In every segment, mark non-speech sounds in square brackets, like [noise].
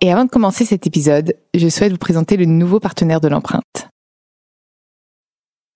Et avant de commencer cet épisode, je souhaite vous présenter le nouveau partenaire de l'empreinte.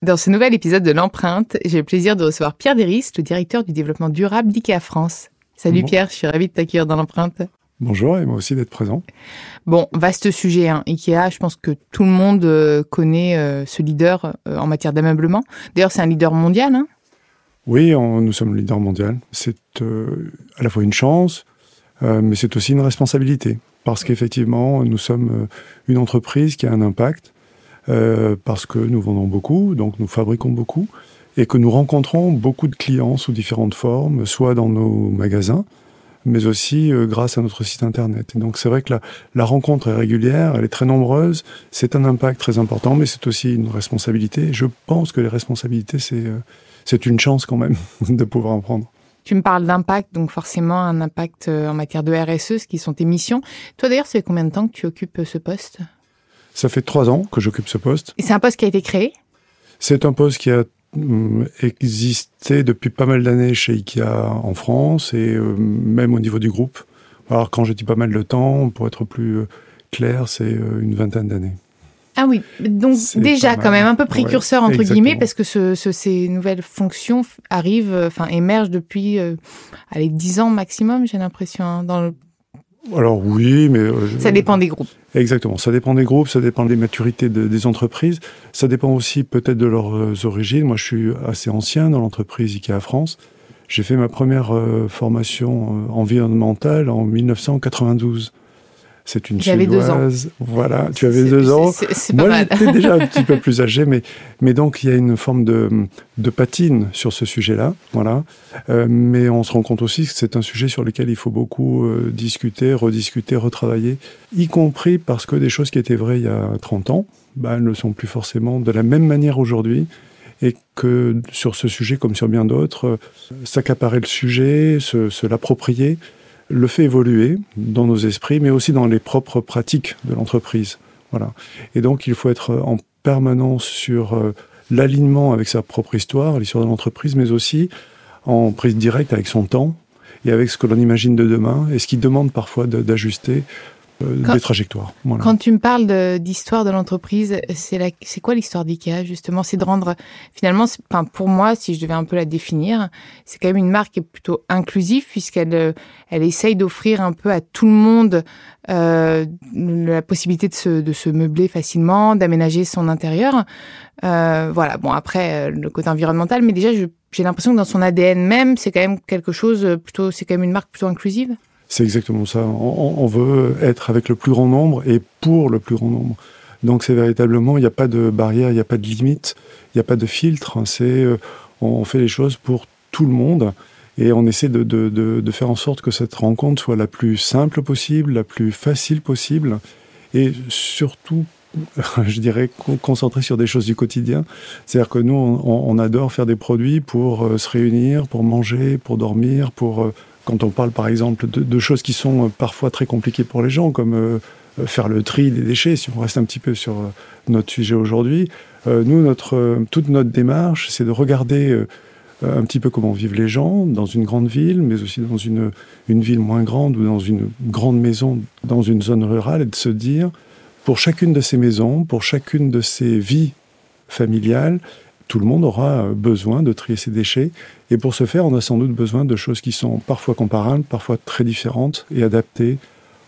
Dans ce nouvel épisode de l'empreinte, j'ai le plaisir de recevoir Pierre Deris, le directeur du développement durable d'IKEA France. Salut Pierre, je suis ravie de t'accueillir dans l'empreinte. Bonjour et moi aussi d'être présent. Bon, vaste sujet, hein. Ikea, je pense que tout le monde euh, connaît euh, ce leader euh, en matière d'ameublement. D'ailleurs, c'est un leader mondial. Hein oui, nous sommes le leader mondial. C'est à la fois une chance, mais c'est aussi une responsabilité. Parce qu'effectivement, nous sommes une entreprise qui a un impact euh, parce que nous vendons beaucoup, donc nous fabriquons beaucoup, et que nous rencontrons beaucoup de clients sous différentes formes, soit dans nos magasins, mais aussi euh, grâce à notre site internet. Et donc c'est vrai que la, rencontre est régulière, elle est très nombreuse, c'est un impact très important, mais c'est aussi une responsabilité. Je pense que les responsabilités, c'est euh, c'est une chance quand même [laughs] de pouvoir en prendre. Tu me parles d'impact, donc forcément un impact en matière de RSE, ce qui sont tes missions. Toi d'ailleurs, fait combien de temps que tu occupes ce poste? Ça fait trois ans que j'occupe ce poste. Et c'est un poste qui a été créé? C'est un poste qui a hum, existé depuis pas mal d'années chez IKEA en France et euh, même au niveau du groupe. Alors quand je dis pas mal de temps, pour être plus euh, clair, c'est euh, une vingtaine d'années. Ah oui, donc déjà quand même un peu précurseur entre guillemets parce que ce, ces nouvelles fonctions arrivent, enfin émergent depuis allez dix ans maximum, j'ai l'impression hein, dans le alors oui, mais... Euh, ça dépend des groupes. Exactement, ça dépend des groupes, ça dépend des maturités des entreprises, ça dépend aussi peut-être de leurs euh, origines. Moi, je suis assez ancien dans l'entreprise IKEA France. J'ai fait ma première euh, formation environnementale en 1992. C'est une J'avais. Voilà, tu avais deux ans. Moi, j'étais déjà un petit peu [laughs] plus âgé, mais, mais donc il y a une forme de, de patine sur ce sujet-là. Voilà. Euh, mais on se rend compte aussi que c'est un sujet sur lequel il faut beaucoup euh, discuter, rediscuter, retravailler, y compris parce que des choses qui étaient vraies il y a 30 ans, bah, ne sont plus forcément de la même manière aujourd'hui et que sur ce sujet, comme sur bien d'autres, euh, s'accaparer le sujet, se, se l'approprier, le fait évoluer dans nos esprits, mais aussi dans les propres pratiques de l'entreprise. Voilà. Et donc, il faut être en permanence sur euh, l'alignement avec sa propre histoire, l'histoire de l'entreprise, mais aussi en prise directe avec son temps et avec ce que l'on imagine de demain et ce qui demande parfois d'ajuster euh, des trajectoires. Quand tu me parles d'histoire de, l'entreprise, c'est quoi l'histoire d'IKEA justement? C'est de rendre finalement, enfin pour moi, si je devais un peu la définir, c'est quand même une marque qui est plutôt inclusive puisqu'elle euh, elle essaye d'offrir un peu à tout le monde euh, la possibilité de se, de se meubler facilement, d'aménager son intérieur. Euh, voilà. Bon après le côté environnemental, mais déjà j'ai l'impression que dans son ADN même, c'est quand même quelque chose plutôt, c'est quand même une marque plutôt inclusive. C'est exactement ça. On, veut être avec le plus grand nombre et pour le plus grand nombre. Donc c'est véritablement, il n'y a pas de barrière, il n'y a pas de limite, il n'y a pas de filtre. C'est, euh, on fait les choses pour tout le monde et on essaie de, de, de, faire en sorte que cette rencontre soit la plus simple possible, la plus facile possible et surtout, [laughs] je dirais, concentrée sur des choses du quotidien. C'est-à-dire que nous, on, on, adore faire des produits pour euh, se réunir, pour manger, pour dormir, pour euh, quand on parle par exemple de, choses qui sont euh, parfois très compliquées pour les gens, comme euh, euh, faire le tri des déchets, si on reste un petit peu sur notre sujet aujourd'hui, nous, toute notre démarche, c'est de regarder un petit peu comment vivent les gens dans une grande ville, mais aussi dans une, une ville moins grande ou dans une grande maison, dans une zone rurale, et de se dire, pour chacune de ces maisons, pour chacune de ces vies familiales, tout le monde aura euh, besoin de trier ses déchets. Et pour ce faire, on a sans doute besoin de choses qui sont parfois comparables, parfois très différentes et adaptées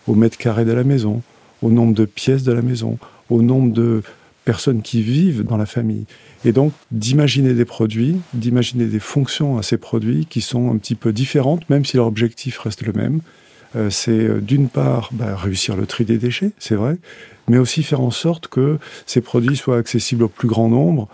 au mètre carré de la maison, au nombre de pièces de la maison, au nombre de personnes qui vivent dans la famille. Et donc d'imaginer des produits, d'imaginer des fonctions à ces produits qui sont un petit peu différentes, même si leur objectif reste le même. Euh, c'est euh, d'une part bah, réussir le tri des déchets, c'est vrai, mais aussi faire en sorte que ces produits soient accessibles au plus grand nombre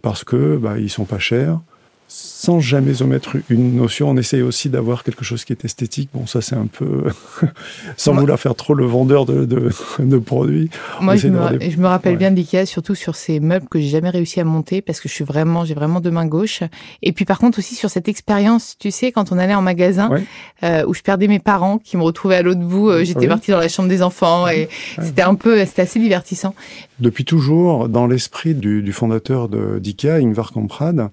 parce que bah, ils sont pas chers, sans jamais omettre une notion, on essaye aussi d'avoir quelque chose qui est esthétique. Bon, ça c'est un peu [laughs] sans vouloir faire trop le vendeur de, de, produits. Moi, je me, je me, rappelle bien d'Ikea, surtout sur ces meubles que j'ai jamais réussi à monter parce que je suis vraiment, j'ai vraiment deux mains gauches. Et puis par contre aussi sur cette expérience, tu sais, quand on allait en magasin euh, où je perdais mes parents qui me retrouvaient à l'autre bout, euh, j'étais partie dans la chambre des enfants et c'était un peu, c'était assez divertissant. Depuis toujours, dans l'esprit du, du fondateur d'Ikea, Ingvar Kamprad,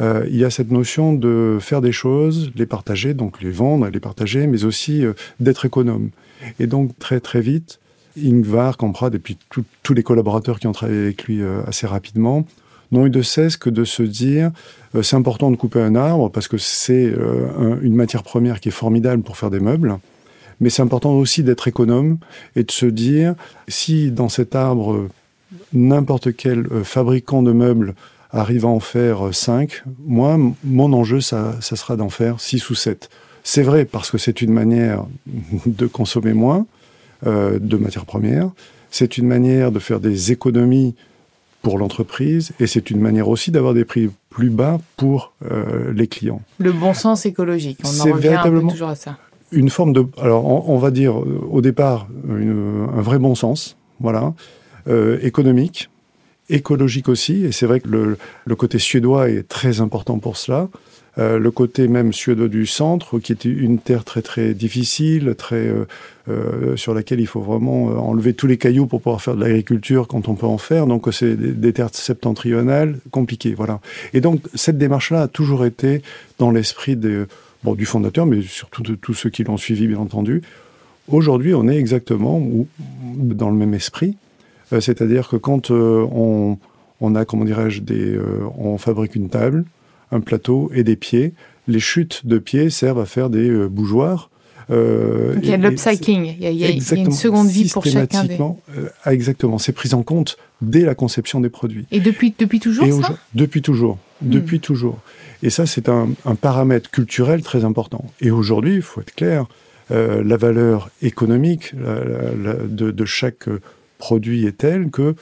euh, il y a cette notion de faire des choses, les partager, donc les vendre, les partager, mais aussi euh, d'être économe. Et donc très très vite, Ingvar Kamprad et puis tous les collaborateurs qui ont travaillé avec lui euh, assez rapidement n'ont eu de cesse que de se dire c'est important de couper un arbre parce que c'est une matière première qui est formidable pour faire des meubles. Mais c'est important aussi d'être économe et de se dire si dans cet arbre n'importe quel fabricant de meubles arrive à en faire 5, moi, mon enjeu, ça, ça sera d'en faire 6 ou 7. C'est vrai parce que c'est une manière [laughs] de consommer moins euh, de matières premières, c'est une manière de faire des économies pour l'entreprise et c'est une manière aussi d'avoir des prix plus bas pour euh, les clients. Le bon sens écologique, on en revient un peu toujours à ça. Une forme de, alors on, va dire euh, au départ un vrai bon sens, voilà, euh, économique, écologique aussi, et c'est vrai que le, côté suédois est très important pour cela. Euh, le côté même suédois du centre, qui est une terre très très difficile, très euh, euh sur laquelle il faut vraiment enlever tous les cailloux pour pouvoir faire de l'agriculture quand on peut en faire. Donc c'est des, terres septentrionales compliquées, voilà. Et donc cette démarche-là a toujours été dans l'esprit du fondateur, mais surtout de tous ceux qui l'ont suivi, bien entendu. Aujourd'hui, on est exactement dans le même esprit. Euh, c'est-à-dire que quand euh, on, on, a, comment dirais-je, des, euh, on fabrique une table, un plateau et des pieds, les chutes de pieds servent à faire des bougeoirs. Euh, il y a l'upcycling, il, y a une seconde vie pour chacun des... Exactement, c'est pris en compte dès la conception des produits. Et depuis, depuis toujours ça Depuis toujours, hmm. depuis toujours. Et ça, c'est un, un, paramètre culturel très important. Et aujourd'hui, il faut être clair, euh, la valeur économique la, la, de, de, chaque produit est tel que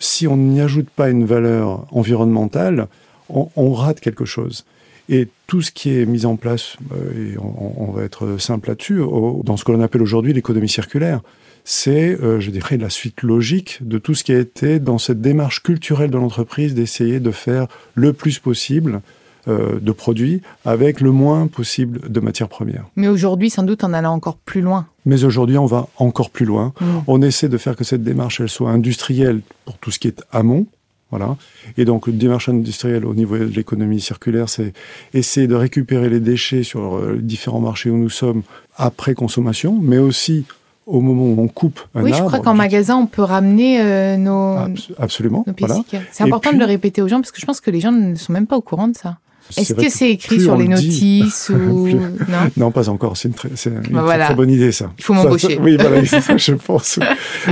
si on n'y ajoute pas une valeur environnementale, on, rate quelque chose. Et tout ce qui est mis en place, euh, et on, va être simple là-dessus, dans ce que l'on appelle aujourd'hui l'économie circulaire, c'est, euh, je dirais, la suite logique de tout ce qui a été dans cette démarche culturelle de l'entreprise d'essayer de faire le plus possible euh, de produits avec le moins possible de matières premières. Mais aujourd'hui, sans doute, en allant encore plus loin. Mais aujourd'hui, on va encore plus loin. Mm. On essaie de faire que cette démarche, elle soit industrielle pour tout ce qui est amont. Voilà. Et donc, une démarche industrielle au niveau de l'économie circulaire, c'est essayer de récupérer les déchets sur euh, les différents marchés où nous sommes après consommation, mais aussi au moment où on coupe un arbre. Oui, je crois qu'en magasin, on peut ramener euh, nos, absolument. Nos C'est important de le répéter aux gens parce que je pense que les gens ne sont même pas au courant de ça. Est-ce que c'est écrit sur les notices [laughs] ou non Non, pas encore. C'est une, très, une bah très, bonne idée ça. Il faut m'embaucher. Oui, voilà, ça, [laughs] je pense.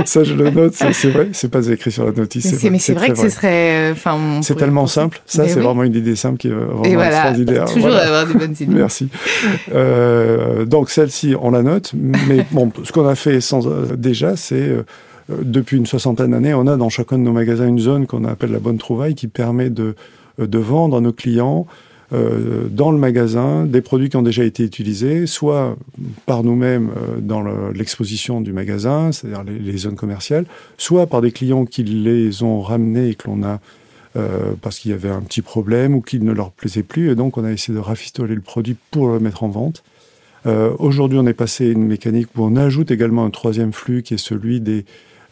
ça, je le note. C'est vrai, c'est pas écrit sur la notice. Mais c'est vrai, que ce serait. Euh, enfin, c'est tellement simple. Ça, c'est vraiment une idée simple qui est vraiment Et voilà, extraordinaire. [laughs] Toujours voilà. avoir des bonnes idées. Merci. Euh, donc celle-ci, on la note. Mais bon, ce qu'on a fait sans, euh, déjà, c'est depuis une soixantaine d'années, on a dans chacun de nos magasins une zone qu'on appelle la bonne trouvaille qui permet de de vendre à nos clients euh, dans le magasin des produits qui ont déjà été utilisés, soit par nous-mêmes euh, dans l'exposition du magasin, c'est-à-dire les, zones commerciales, soit par des clients qui les ont ramenés et que l'on a euh, parce qu'il y avait un petit problème ou qu'il ne leur plaisait plus, et donc on a essayé de rafistoler le produit pour le mettre en vente. Euh, Aujourd'hui, on est passé à une mécanique où on ajoute également un troisième flux qui est celui des,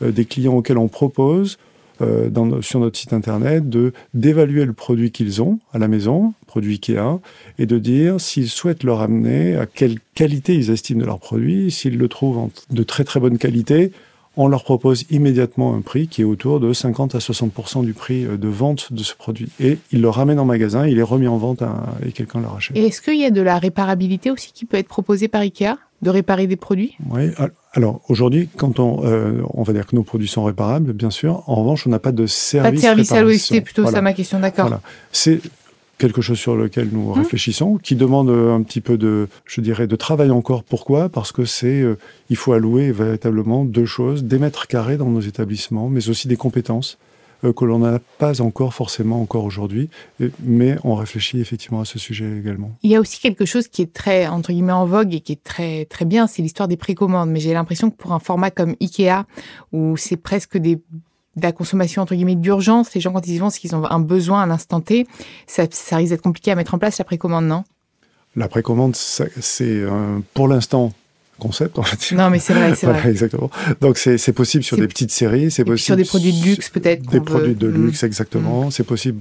des clients auxquels on propose euh, sur notre site internet de d'évaluer le produit qu'ils ont à la maison, produit Ikea, et de dire s'ils souhaitent le ramener, à quelle qualité ils estiment de leur produit. S'ils le trouvent de très très bonne qualité, on leur propose immédiatement un prix qui est autour de 50 à 60 du prix euh, de vente de ce produit. Et ils le ramènent en magasin, il est remis en vente et quelqu'un le rachète. Est-ce qu'il y a de la réparabilité aussi qui peut être proposée par Ikea? De réparer des produits Oui, alors aujourd'hui, quand on, euh, on va dire que nos produits sont réparables, bien sûr, en revanche, on n'a pas de service. Pas de service à l'OST, plutôt ça ma question, d'accord. Voilà. C'est quelque chose sur lequel nous mmh. réfléchissons, qui demande euh, un petit peu de, je dirais, de travail encore. Pourquoi? Parce que c'est, euh, il faut allouer véritablement deux choses des mètres carrés dans nos établissements, mais aussi des compétences que l'on n'a pas encore forcément encore aujourd'hui, mais on réfléchit effectivement à ce sujet également. Il y a aussi quelque chose qui est très entre guillemets en vogue et qui est très très bien, c'est l'histoire des précommandes. Mais j'ai l'impression que pour un format comme Ikea, où c'est presque des de la consommation entre guillemets d'urgence. Les gens quand ils y vont, c'est qu'ils ont un besoin à l'instant T. Ça, ça risque d'être compliqué à mettre en place la précommande, non? La précommande, c'est pour l'instant concept, en fait. Non, mais c'est vrai, c'est [laughs] vrai. Exactement. Donc, c'est possible sur des petites séries, c'est possible. Sur des produits de luxe, peut-être. Des produits de mm. luxe, exactement. Mm. C'est possible.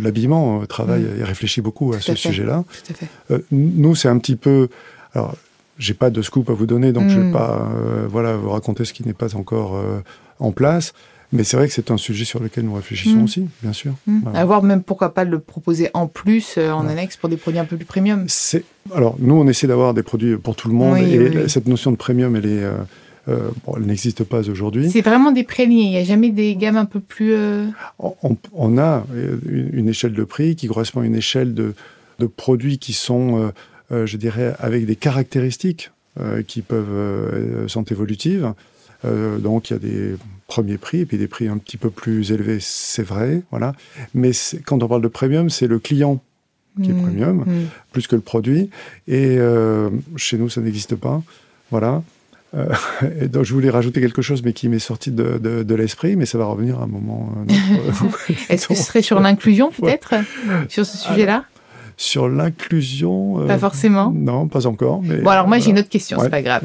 L'habillement euh, travaille mm. et réfléchit beaucoup à ce sujet-là. Tout à fait. Euh, nous, c'est un petit peu. Alors, j'ai pas de scoop à vous donner, donc je vais pas, euh, voilà, vous raconter ce qui n'est pas encore en place. Mais c'est vrai que c'est un sujet sur lequel nous réfléchissons mm. aussi, bien sûr. Mm. À voir même pourquoi pas le proposer en plus, euh, en annexe, pour des produits un peu plus premium. Alors, nous, on essaie d'avoir des produits pour tout le monde. et cette notion de premium, elle est... Euh, euh, elle n'existe pas aujourd'hui. C'est vraiment des prix Il n'y a jamais des gammes un peu plus. On, a une, échelle de prix qui correspond à une échelle de, de produits qui sont, je dirais, avec des caractéristiques qui peuvent sont évolutives. Donc il y a des premier prix, et puis des prix un petit peu plus élevés, c'est vrai, voilà. Mais quand on parle de premium, c'est le client qui est mmh, premium, mmh. plus que le produit. Et euh, chez nous, ça n'existe pas, voilà. Euh, [laughs] et donc je voulais rajouter quelque chose, mais qui m'est sorti de, de, l'esprit, mais ça va revenir à un moment. [laughs] Est-ce que ce serait sur [laughs] l'inclusion, peut-être, sur ce sujet-là? Sur l'inclusion. Euh, pas forcément. Non, pas encore. Mais bon, alors moi j'ai une autre question, c'est pas grave.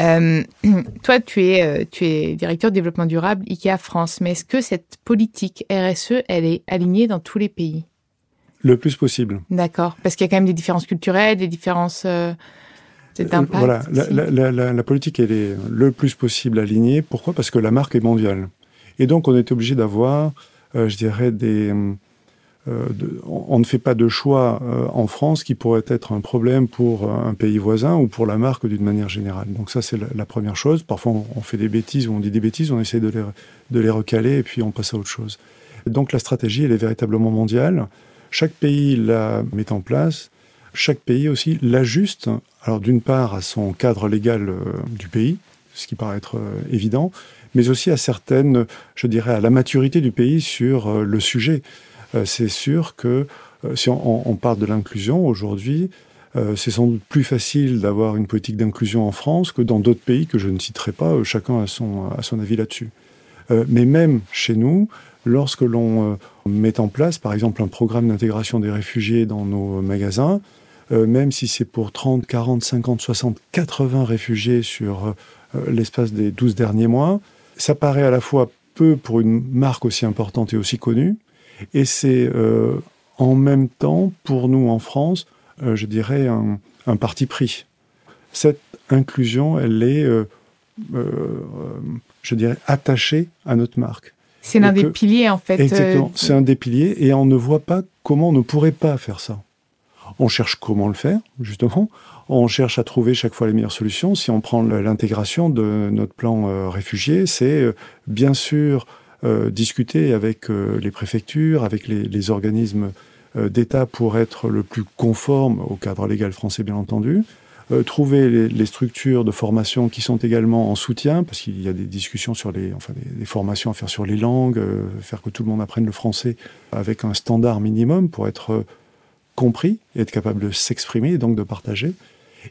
Euh, [clears throat] toi, tu es, euh, tu es directeur de développement durable IKEA France, mais est-ce que cette politique RSE, elle est alignée dans tous les pays? Le plus possible. D'accord, parce qu'il y a quand même des différences culturelles, des différences. d'impact voilà, la, la, la, politique, elle est le plus possible alignée. Pourquoi? Parce que la marque est mondiale. Et donc, on est obligé d'avoir, je dirais, des, euh, on ne fait pas de choix euh, en France qui pourrait être un problème pour euh, un pays voisin ou pour la marque d'une manière générale. Donc ça, c'est la, première chose. Parfois, on, fait des bêtises ou on dit des bêtises, on essaie de les, de les recaler et puis on passe à autre chose. Donc la stratégie, elle est véritablement mondiale. Chaque pays la met en place. Chaque pays aussi l'ajuste. Alors d'une part à son cadre légal du pays, ce qui paraît être évident, mais aussi à certaines, je dirais, à la maturité du pays sur le sujet. Euh, c'est sûr que euh, si on, parle de l'inclusion aujourd'hui, euh, c'est sans doute plus facile d'avoir une politique d'inclusion en France que dans d'autres pays que je ne citerai pas, chacun a son, a son avis là-dessus. mais même chez nous, lorsque l'on met en place, par exemple, un programme d'intégration des réfugiés dans nos magasins, même si c'est pour 30, 40, 50, 60, 80 réfugiés sur l'espace des 12 derniers mois, ça paraît à la fois peu pour une marque aussi importante et aussi connue, et c'est euh, en même temps, pour nous en France, euh, je dirais, un, parti pris. Cette inclusion, elle est, euh, je dirais, attachée à notre marque. C'est l'un des piliers, en fait. Exactement, c'est un des piliers, et on ne voit pas comment on ne pourrait pas faire ça. On cherche comment le faire, justement. On cherche à trouver chaque fois les meilleures solutions. Si on prend l'intégration de notre plan réfugié, c'est bien sûr discuter avec euh, les préfectures, avec les, organismes euh, d'État pour être le plus conforme au cadre légal français, bien entendu. trouver les, structures de formation qui sont également en soutien, parce qu'il y a des discussions sur les, enfin, des, formations à faire sur les langues, faire que tout le monde apprenne le français avec un standard minimum pour être compris être capable de s'exprimer et donc de partager.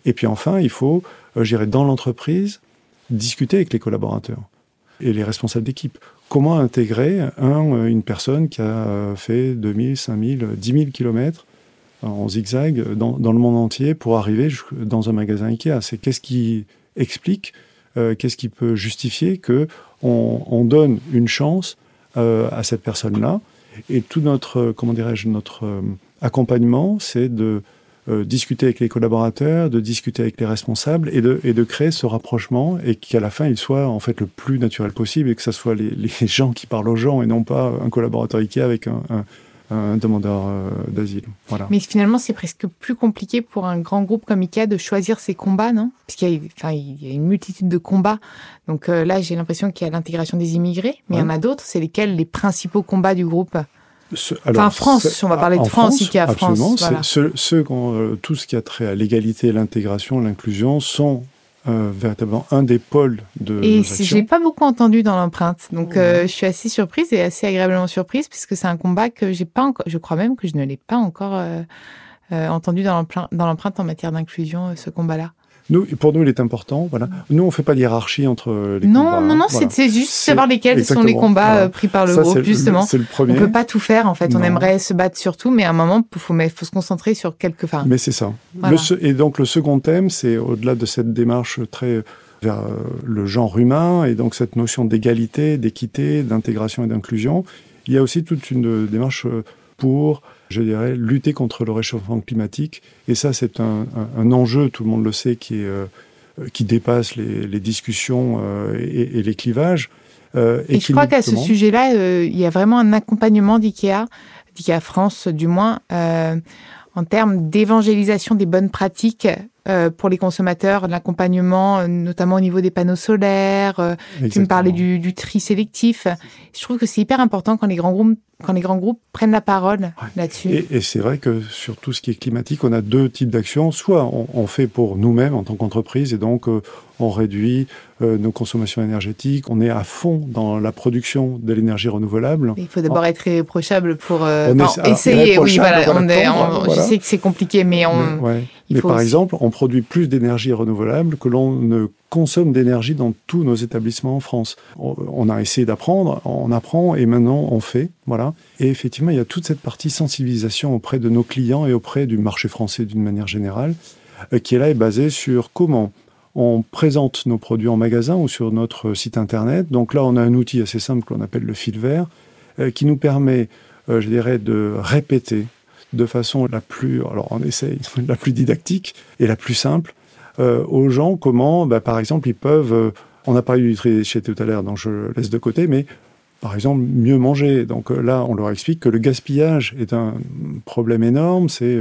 Et puis enfin, il faut, j'irai dans l'entreprise, discuter avec les collaborateurs et les responsables d'équipe comment intégrer un, une personne qui a fait 2000, 5000, 10 000 kilomètres en zigzag dans, le monde entier pour arriver dans un magasin Ikea? C'est qu'est-ce qui explique, euh, qu'est-ce qui peut justifier que on, donne une chance euh, à cette personne-là? Et tout notre, comment dirais-je, notre euh, accompagnement, c'est de euh, discuter avec les collaborateurs, de discuter avec les responsables et de, et de créer ce rapprochement et qu'à la fin il soit en fait le plus naturel possible et que ce soit les, les, [laughs] gens qui parlent aux gens et non pas un collaborateur IKEA avec un, un demandeur d'asile. Voilà. Mais finalement, c'est presque plus compliqué pour un grand groupe comme IKEA de choisir ses combats, non? Parce qu'il y, a, il y a une multitude de combats. Donc là, j'ai l'impression qu'il y a l'intégration des immigrés, mais il y en a d'autres. C'est lesquels les principaux combats du groupe? Enfin, France, on va parler de France, France IKEA France. Absolument. Ce, ce, tout ce qui a trait à l'égalité, l'intégration, l'inclusion sont euh, véritablement un des pôles de. Et je l'ai pas beaucoup entendu dans l'empreinte, donc euh, je suis assez surprise et assez agréablement surprise puisque c'est un combat que j'ai pas encore. Je crois même que je ne l'ai pas encore euh, entendu dans l'empreinte en matière d'inclusion, ce combat-là. Nous, pour nous, il est important. Voilà. Nous, on fait pas de hiérarchie entre les non, combats. Non, non, non, c'est juste savoir lesquels sont les combats euh, pris par le groupe, justement. C'est le premier. On peut pas tout faire, en fait. On aimerait se battre sur tout, mais à un moment, il faut, faut, se concentrer sur quelques. Enfin, mais c'est ça. et donc, le second thème, c'est au-delà de cette démarche très vers euh, le genre humain et donc cette notion d'égalité, d'équité, d'intégration et d'inclusion. Il y a aussi toute une démarche euh, pour je dirais, lutter contre le réchauffement climatique. Et ça, c'est un, enjeu, tout le monde le sait, qui, est, euh, qui dépasse les, discussions euh, et, les clivages. Euh, et, je crois qu'à ce sujet-là, il y a vraiment un accompagnement d'IKEA, d'IKEA France du moins, en termes d'évangélisation des bonnes pratiques pour les consommateurs, l'accompagnement, notamment au niveau des panneaux solaires. tu me parlais du, du, tri sélectif. Je trouve que c'est hyper important quand les grands groupes quand les grands groupes prennent la parole là-dessus. Et, c'est vrai que sur tout ce qui est climatique, on a deux types d'actions. Soit on, fait pour nous-mêmes en tant qu'entreprise et donc euh, on réduit euh, nos consommations énergétiques, on est à fond dans la production de l'énergie renouvelable. Il faut d'abord être irréprochable pour euh, essayer. Oui, voilà, je sais que c'est compliqué, mais on. Mais, par exemple, on produit plus d'énergie renouvelable que l'on ne consomme d'énergie dans tous nos établissements en France. On a essayé d'apprendre, on apprend et maintenant on fait, voilà. Et effectivement, il y a toute cette partie sensibilisation auprès de nos clients et auprès du marché français d'une manière générale, euh, qui est là est basée sur comment on présente nos produits en magasin ou sur notre site internet. Donc là, on a un outil assez simple qu'on appelle le fil vert, euh, qui nous permet, euh, je dirais, de répéter de façon la plus, alors on essaye, [laughs] la plus didactique et la plus simple, euh, aux gens comment, bah, par exemple, ils peuvent, on a parlé du tri déchets tout à l'heure, donc je laisse de côté, mais par exemple, mieux manger. Donc là, on leur explique que le gaspillage est un problème énorme, c'est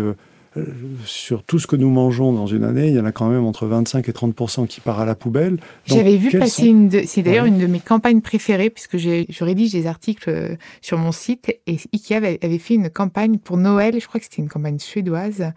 sur tout ce que nous mangeons dans une année, il y en a quand même entre 25 et 30% qui part à la poubelle. J'avais vu passer une de, c'est d'ailleurs une de mes campagnes préférées puisque je rédige des articles euh, sur mon site et Ikea avait, fait une campagne pour Noël, je crois que c'était une campagne suédoise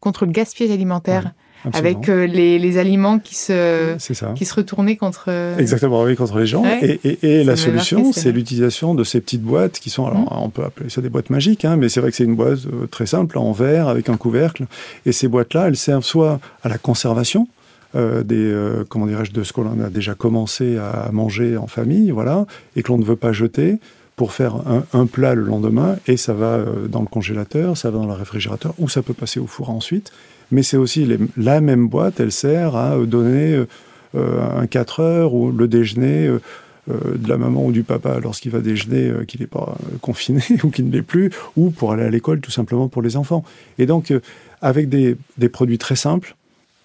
contre le gaspillage alimentaire avec euh, les, les, aliments qui se, qui se retournaient contre. Euh, Exactement, oui, contre les gens. Et, et, et la solution, c'est l'utilisation de ces petites boîtes qui sont, alors mmh. on peut appeler ça des boîtes magiques, hein, mais c'est vrai que c'est une boîte euh, très simple, en verre, avec un couvercle. Et ces boîtes-là, elles servent soit à la conservation, euh, des euh, comment dirais-je de ce qu'on a déjà commencé à manger en famille, voilà, et que l'on ne veut pas jeter pour faire un, un, plat le lendemain et ça va dans le congélateur, ça va dans le réfrigérateur ou ça peut passer au four ensuite mais c'est aussi la même boîte, elle sert à donner euh, un 4 heures ou le déjeuner euh, euh, de la maman ou du papa lorsqu'il va déjeuner, qu'il n'est pas confiné [laughs] ou qu'il ne l'est plus, ou pour aller à l'école tout simplement pour les enfants. Et donc, avec des, produits très simples,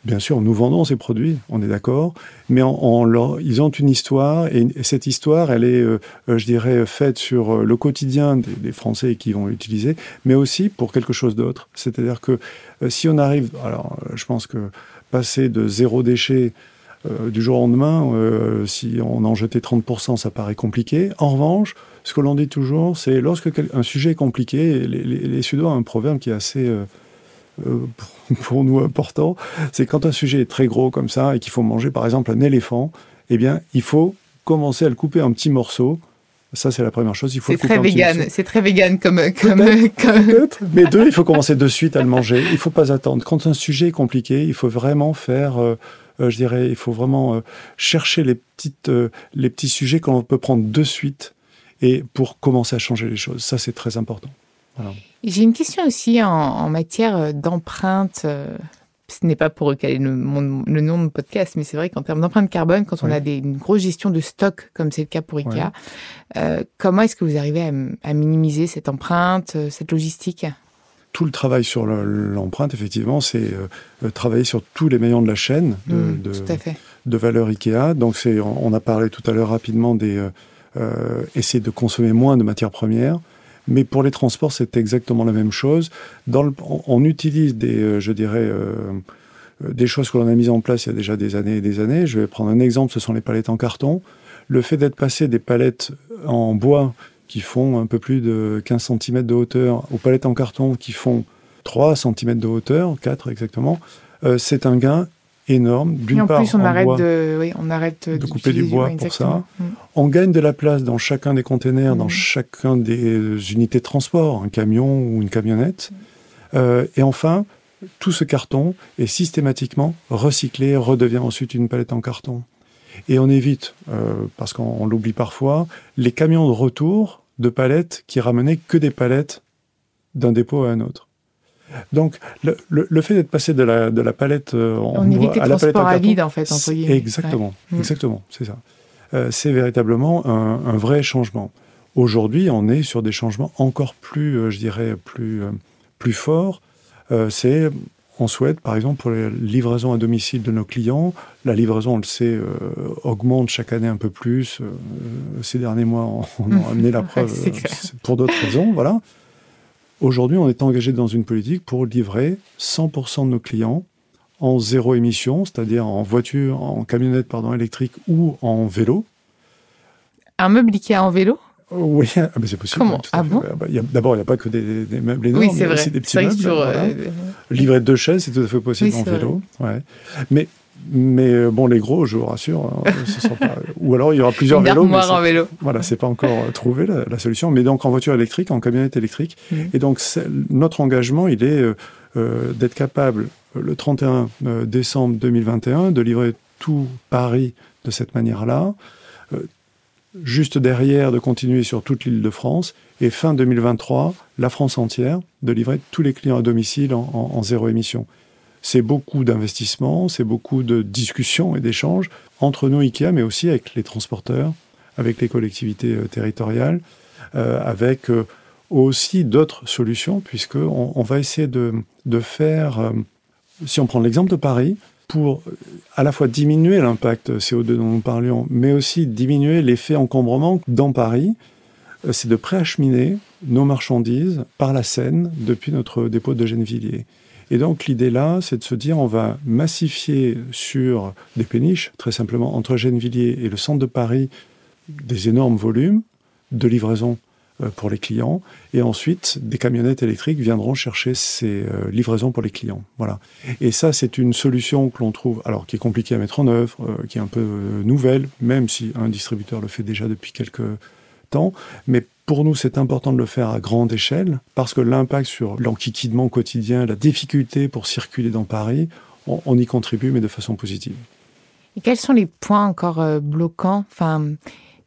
Bien sûr, nous vendons ces produits, on est d'accord, mais ils ont une histoire et, cette histoire, elle est, je dirais, faite sur le quotidien des, Français qui vont l'utiliser, mais aussi pour quelque chose d'autre. C'est-à-dire que euh, si on arrive, alors euh, je pense que passer de zéro déchet euh, du jour au lendemain, si on en jetait 30%, ça paraît compliqué. En revanche, ce que l'on dit toujours, c'est lorsque un sujet est compliqué, les, Suédois ont un proverbe qui est assez, [laughs] pour nous, important, c'est quand un sujet est très gros comme ça et qu'il faut manger, par exemple, un éléphant, eh bien, il faut commencer à le couper en petits morceaux ça, c'est la première chose. Il faut c'est très vegan. C'est très vegan comme. comme, Mais deux, il faut commencer de suite à le manger. Il faut pas attendre. Quand un sujet est compliqué, il faut vraiment faire. Euh, euh, je dirais, il faut vraiment euh, chercher les petites, les petits sujets qu'on peut prendre de suite et pour commencer à changer les choses. Ça, c'est très important. J'ai une question aussi en, en matière d'empreinte ce n'est pas pour recaler le, le, nom de podcast, mais c'est vrai qu'en termes d'empreinte carbone, quand on a des, une grosse gestion de stock, comme c'est le cas pour IKEA, euh, comment est-ce que vous arrivez à, minimiser cette empreinte, euh, cette logistique? Tout le travail sur l'empreinte, effectivement, c'est euh, travailler sur tous les maillons de la chaîne de, mmh, de, de valeur IKEA. Donc, on, a parlé tout à l'heure rapidement des essayer de consommer moins de matières premières, Mais pour les transports, c'est exactement la même chose. On, utilise des, euh, euh, euh, des choses que l'on a mises en place il y a déjà des années et des années. Je vais prendre un exemple, ce sont les palettes en carton. Le fait d'être passé des palettes en bois qui font un peu plus de 15 cm de hauteur aux palettes en carton qui font 3 cm de hauteur, 4 exactement, c'est un gain énorme. D'une part, plus, on, arrête de, oui, on arrête de couper du bois pour ça. Mm. On gagne de la place dans chacun des containers, dans mm. chacun des unités de transport, un camion ou une camionnette. Euh, et enfin, tout ce carton est systématiquement recyclé, redevient ensuite une palette en carton. Et on évite, euh, parce qu'on l'oublie parfois, les camions de retour de palettes qui ramenaient que des palettes d'un dépôt à un autre. Donc, le, fait d'être passé de la, de la palette euh, en On évite les à la palette à vide, en fait, entre Exactement, mm. exactement, c'est ça. Euh, c'est véritablement un, vrai changement. Aujourd'hui, on est sur des changements encore plus, euh, je dirais, plus, plus forts. c'est, on souhaite, par exemple, pour les livraisons à domicile de nos clients, la livraison, on le sait, augmente chaque année un peu plus. ces derniers mois, on, a amené la [laughs] preuve pour d'autres raisons, voilà. Aujourd'hui, on est engagé dans une politique pour livrer 100% de nos clients en zéro émission, c'est-à-dire en voiture, en camionnette pardon, électrique ou en vélo. Un meuble Ikea en vélo? Oui, ah, c'est possible. Comment ah bon D'abord, il n'y a pas que des, meubles énormes, oui, mais aussi des petits meubles. Voilà. Euh, Livrer deux chaises, c'est tout à fait possible en vélo. Ouais. Mais mais euh, bon, les gros, je vous rassure, hein, [laughs] ou alors il y aura plusieurs vélos. Mais en vélo. Voilà, c'est pas encore euh, trouvé la, solution. Mais donc en voiture électrique, en camionnette électrique. Mm. Et donc notre engagement, il est euh, d'être capable le 31 décembre 2021 de livrer tout Paris de cette manière-là. juste derrière, de continuer sur toute l'île de France. Et fin 2023, la France entière, de livrer tous les clients à domicile en zéro émission c'est beaucoup d'investissements, c'est beaucoup de discussions et d'échanges entre nous, IKEA, mais aussi avec les transporteurs, avec les collectivités euh, territoriales, euh, avec euh, aussi d'autres solutions, puisqu'on on va essayer de, faire, si on prend l'exemple de Paris, pour à la fois diminuer l'impact CO2 dont nous parlions, mais aussi diminuer l'effet encombrement dans Paris, c'est de préacheminer nos marchandises par la Seine depuis notre dépôt de Gennevilliers. Et donc l'idée là, c'est de se dire on va massifier sur des péniches, très simplement entre Gennevilliers et le centre de Paris, des énormes volumes de livraison euh, pour les clients. Et ensuite, des camionnettes électriques viendront chercher ces euh, livraisons pour les clients. Voilà. Et ça, c'est une solution que l'on trouve, alors qui est compliquée à mettre en œuvre, euh, qui est un peu nouvelle, même si un distributeur le fait déjà depuis quelques temps. Mais pour nous, c'est important de le faire à grande échelle parce que l'impact sur l'enquiquidement quotidien, la difficulté pour circuler dans Paris, on, y contribue, mais de façon positive. Et quels sont les points encore euh, bloquants? Enfin,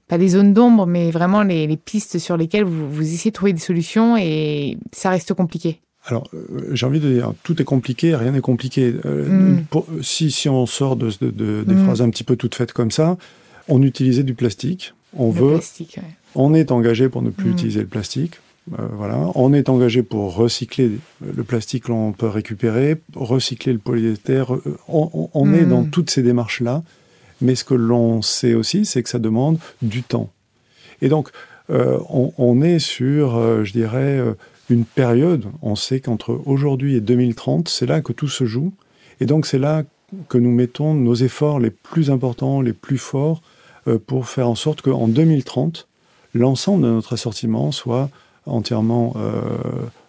pas des zones d'ombre, mais vraiment les, pistes sur lesquelles vous, essayez de trouver des solutions et ça reste compliqué alors, euh, j'ai envie de dire, tout est compliqué, rien n'est compliqué. Euh, hmm. si, si on sort de, des hmm. phrases un petit peu toutes faites comme ça, on utilisait du plastique. On veut, plastique, on est engagé pour ne plus mm. utiliser le plastique. Euh, voilà. On est engagé pour recycler le plastique que l'on peut récupérer, recycler le polyéther. Euh, on, est dans mm. toutes ces démarches-là. Mais ce que l'on sait aussi, c'est que ça demande du temps. Et donc, euh, on, est sur, je dirais, une période. On sait qu'entre aujourd'hui et 2030, c'est là que tout se joue. Et donc, c'est là que nous mettons nos efforts les plus importants, les plus forts, pour faire en sorte qu'en 2030, l'ensemble de notre assortiment soit entièrement euh,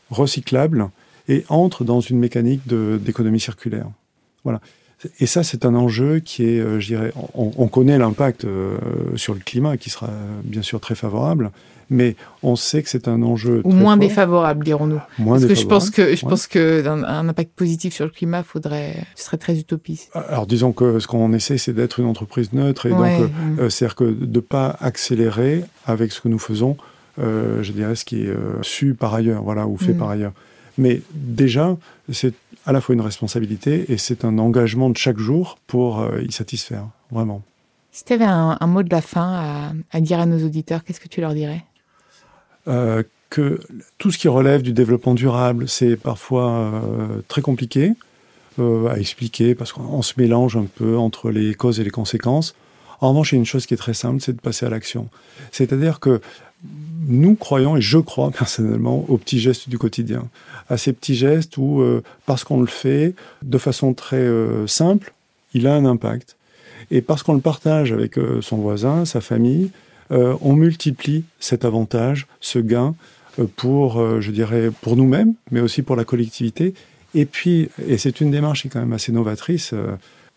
recyclable et entre dans une mécanique d'économie circulaire. Voilà. Et ça, c'est un enjeu qui est, euh, je dirais, on, connaît l'impact euh, sur le climat qui sera bien sûr très favorable, mais on sait que c'est un enjeu ou moins défavorable, dirons-nous. Moins Parce que je pense que je pense que un, impact positif sur le climat faudrait, ce serait très utopiste. Alors disons que ce qu'on essaie, c'est d'être une entreprise neutre et donc mm. c'est-à-dire que de pas accélérer avec ce que nous faisons. je dirais ce qui est su par ailleurs, voilà, ou fait mm. par ailleurs. Mais déjà, c'est à la fois une responsabilité et c'est un engagement de chaque jour pour euh, y satisfaire, vraiment. Si tu avais un, mot de la fin à, dire à nos auditeurs, qu'est-ce que tu leur dirais? Euh, Que tout ce qui relève du développement durable, c'est parfois euh, très compliqué à expliquer parce qu'on se mélange un peu entre les causes et les conséquences. En revanche, il y a une chose qui est très simple, c'est de passer à l'action. C'est-à-dire que nous croyons, et je crois [laughs] personnellement, aux petits gestes du quotidien. À ces petits gestes où, euh, parce qu'on le fait de façon très euh, simple, il a un impact. Et parce qu'on le partage avec euh, son voisin, sa famille, on multiplie cet avantage, ce gain, pour, je dirais, pour nous-mêmes, mais aussi pour la collectivité. Et puis, et c'est une démarche qui est quand même assez novatrice,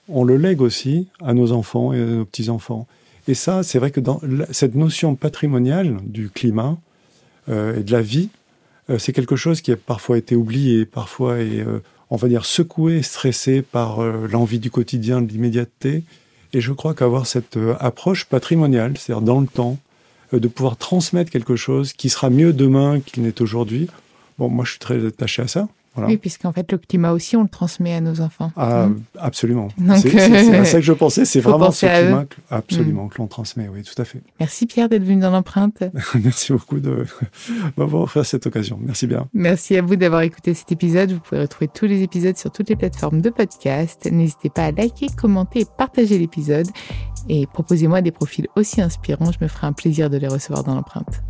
on le lègue aussi à nos enfants et à nos petits-enfants. Et ça, c'est vrai que dans cette notion patrimoniale du climat euh, et de la vie, euh, c'est quelque chose qui a parfois été oublié, parfois est, euh, on va dire, secoué, stressé par l'envie du quotidien, de l'immédiateté. Et je crois qu'avoir cette approche patrimoniale, c'est-à-dire dans le temps, de pouvoir transmettre quelque chose qui sera mieux demain qu'il n'est aujourd'hui, bon, moi je suis très attaché à ça. Oui, puisqu'en fait, le climat aussi, on le transmet à nos enfants. Ah, mm. absolument. [laughs] C'est à euh, ça que je pensais, c'est vraiment ce climat, absolument, mm. que l'on transmet, oui, tout à fait. Merci Pierre d'être venu dans l'empreinte. [laughs] Merci beaucoup de [laughs] m'avoir offert cette occasion. Merci bien. Merci à vous d'avoir écouté cet épisode. Vous pouvez retrouver tous les épisodes sur toutes les plateformes de podcast. N'hésitez pas à liker, commenter et partager l'épisode. Et proposez-moi des profils aussi inspirants, je me ferai un plaisir de les recevoir dans l'empreinte.